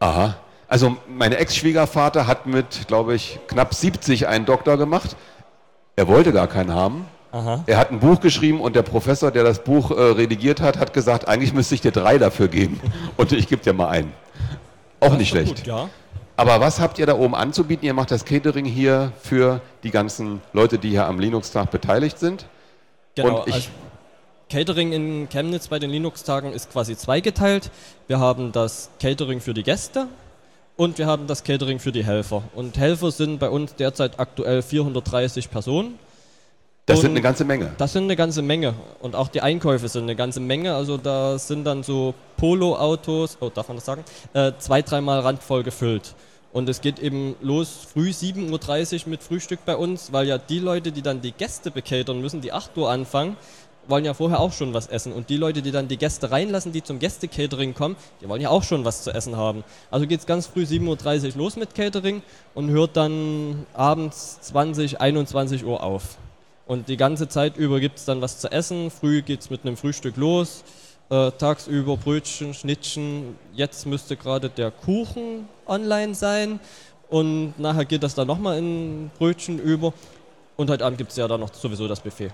Aha. Also mein Ex-Schwiegervater hat mit, glaube ich, knapp 70 einen Doktor gemacht. Er wollte gar keinen haben. Aha. Er hat ein Buch geschrieben und der Professor, der das Buch äh, redigiert hat, hat gesagt, eigentlich müsste ich dir drei dafür geben. Und ich gebe dir mal einen. Auch Das nicht schlecht. Gut, ja. Aber was habt ihr da oben anzubieten? Ihr macht das Catering hier für die ganzen Leute, die hier am Linux-Tag beteiligt sind. Genau. Und ich- also Catering in Chemnitz bei den Linux-Tagen ist quasi zweigeteilt. Wir haben das Catering für die Gäste und wir haben das Catering für die Helfer. Und Helfer sind bei uns derzeit aktuell 430 Personen. Das Und sind eine ganze Menge. Das sind eine ganze Menge. Und auch die Einkäufe sind eine ganze Menge. Also da sind dann so Polo-Autos, oh, darf man das sagen? Äh, zwei, dreimal randvoll gefüllt. Und es geht eben los früh 7.30 Uhr mit Frühstück bei uns, weil ja die Leute, die dann die Gäste bekatern müssen, die 8 Uhr anfangen, wollen ja vorher auch schon was essen. Und die Leute, die dann die Gäste reinlassen, die zum Gäste-Catering kommen, die wollen ja auch schon was zu essen haben. Also geht es ganz früh 7.30 Uhr los mit Catering und hört dann abends 20, 21 Uhr auf. Und die ganze Zeit über gibt es dann was zu essen. Früh geht es mit einem Frühstück los. Äh, tagsüber Brötchen, Schnittchen. Jetzt müsste gerade der Kuchen online sein. Und nachher geht das dann nochmal in Brötchen über. Und heute Abend gibt es ja dann noch sowieso das Buffet.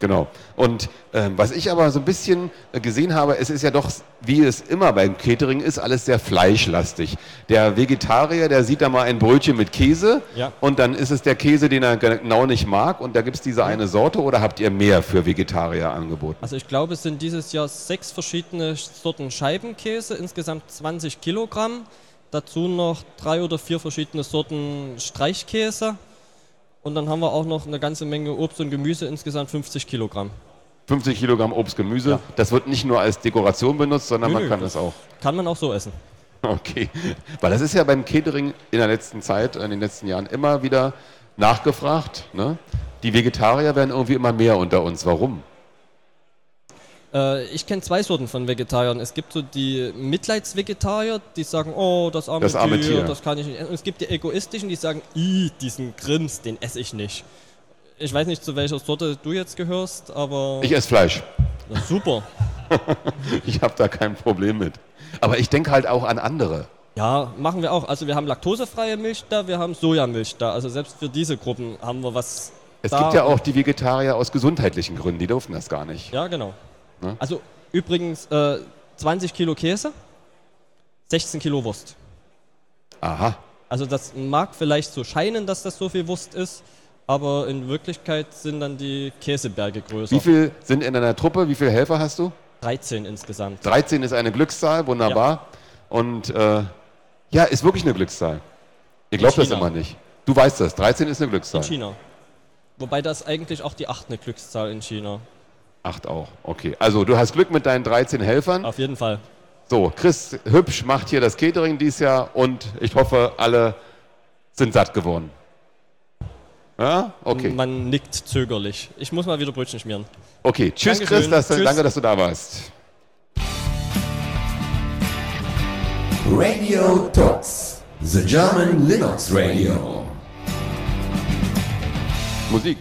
Genau. Und ähm, was ich aber so ein bisschen äh, gesehen habe, es ist ja doch, wie es immer beim Catering ist, alles sehr fleischlastig. Der Vegetarier, der sieht da mal ein Brötchen mit Käse Ja. und dann ist es der Käse, den er genau nicht mag und da gibt es diese eine Sorte oder habt ihr mehr für Vegetarier angeboten? Also ich glaube, es sind dieses Jahr sechs verschiedene Sorten Scheibenkäse, insgesamt 20 Kilogramm. Dazu noch drei oder vier verschiedene Sorten Streichkäse. Und dann haben wir auch noch eine ganze Menge Obst und Gemüse, insgesamt 50 Kilogramm. 50 Kilogramm Obst, Gemüse. Ja. Das wird nicht nur als Dekoration benutzt, sondern Nö, man nö, kann es auch. Kann man auch so essen. Okay. Weil das ist ja beim Catering in der letzten Zeit, in den letzten Jahren immer wieder nachgefragt. Ne? Die Vegetarier werden irgendwie immer mehr unter uns. Warum? Äh, ich kenne zwei Sorten von Vegetariern. Es gibt so die Mitleidsvegetarier, die sagen, oh, das arme, Das arme Tier, Tier. das kann ich nicht essen. Und es gibt die Egoistischen, die sagen, i, diesen Grims, den esse ich nicht. Ich weiß nicht, zu welcher Sorte du jetzt gehörst, aber Ich esse Fleisch. Na, super. Ich habe da kein Problem mit. Aber ich denke halt auch an andere. Ja, machen wir auch. Also wir haben laktosefreie Milch da, wir haben Sojamilch da. Also selbst für diese Gruppen haben wir was Es da. gibt ja auch die Vegetarier aus gesundheitlichen Gründen, die durften das gar nicht. Ja, genau. Ne? Also übrigens äh, 20 Kilo Käse, 16 Kilo Wurst. Aha. Also das mag vielleicht so scheinen, dass das so viel Wurst ist, aber in Wirklichkeit sind dann die Käseberge größer. Wie viel sind in deiner Truppe? Wie viele Helfer hast du? 13 insgesamt. 13 ist eine Glückszahl, wunderbar. Und äh, ja, ist wirklich eine Glückszahl. Ihr glaubt das immer nicht. Du weißt das, 13 ist eine Glückszahl. In China. Wobei das eigentlich auch die 8 eine Glückszahl in China. Acht auch, okay. Also du hast Glück mit deinen 13 Helfern. Auf jeden Fall. So, Chris Hübsch macht hier das Catering dieses Jahr und ich hoffe, alle sind satt geworden. Ja, okay. Man nickt zögerlich. Ich muss mal wieder Brötchen schmieren. Okay, tschüss Dankeschön. Chris, dass, Tschüss. danke, dass du da warst. Radio Talks, the German Linux Radio. Musik.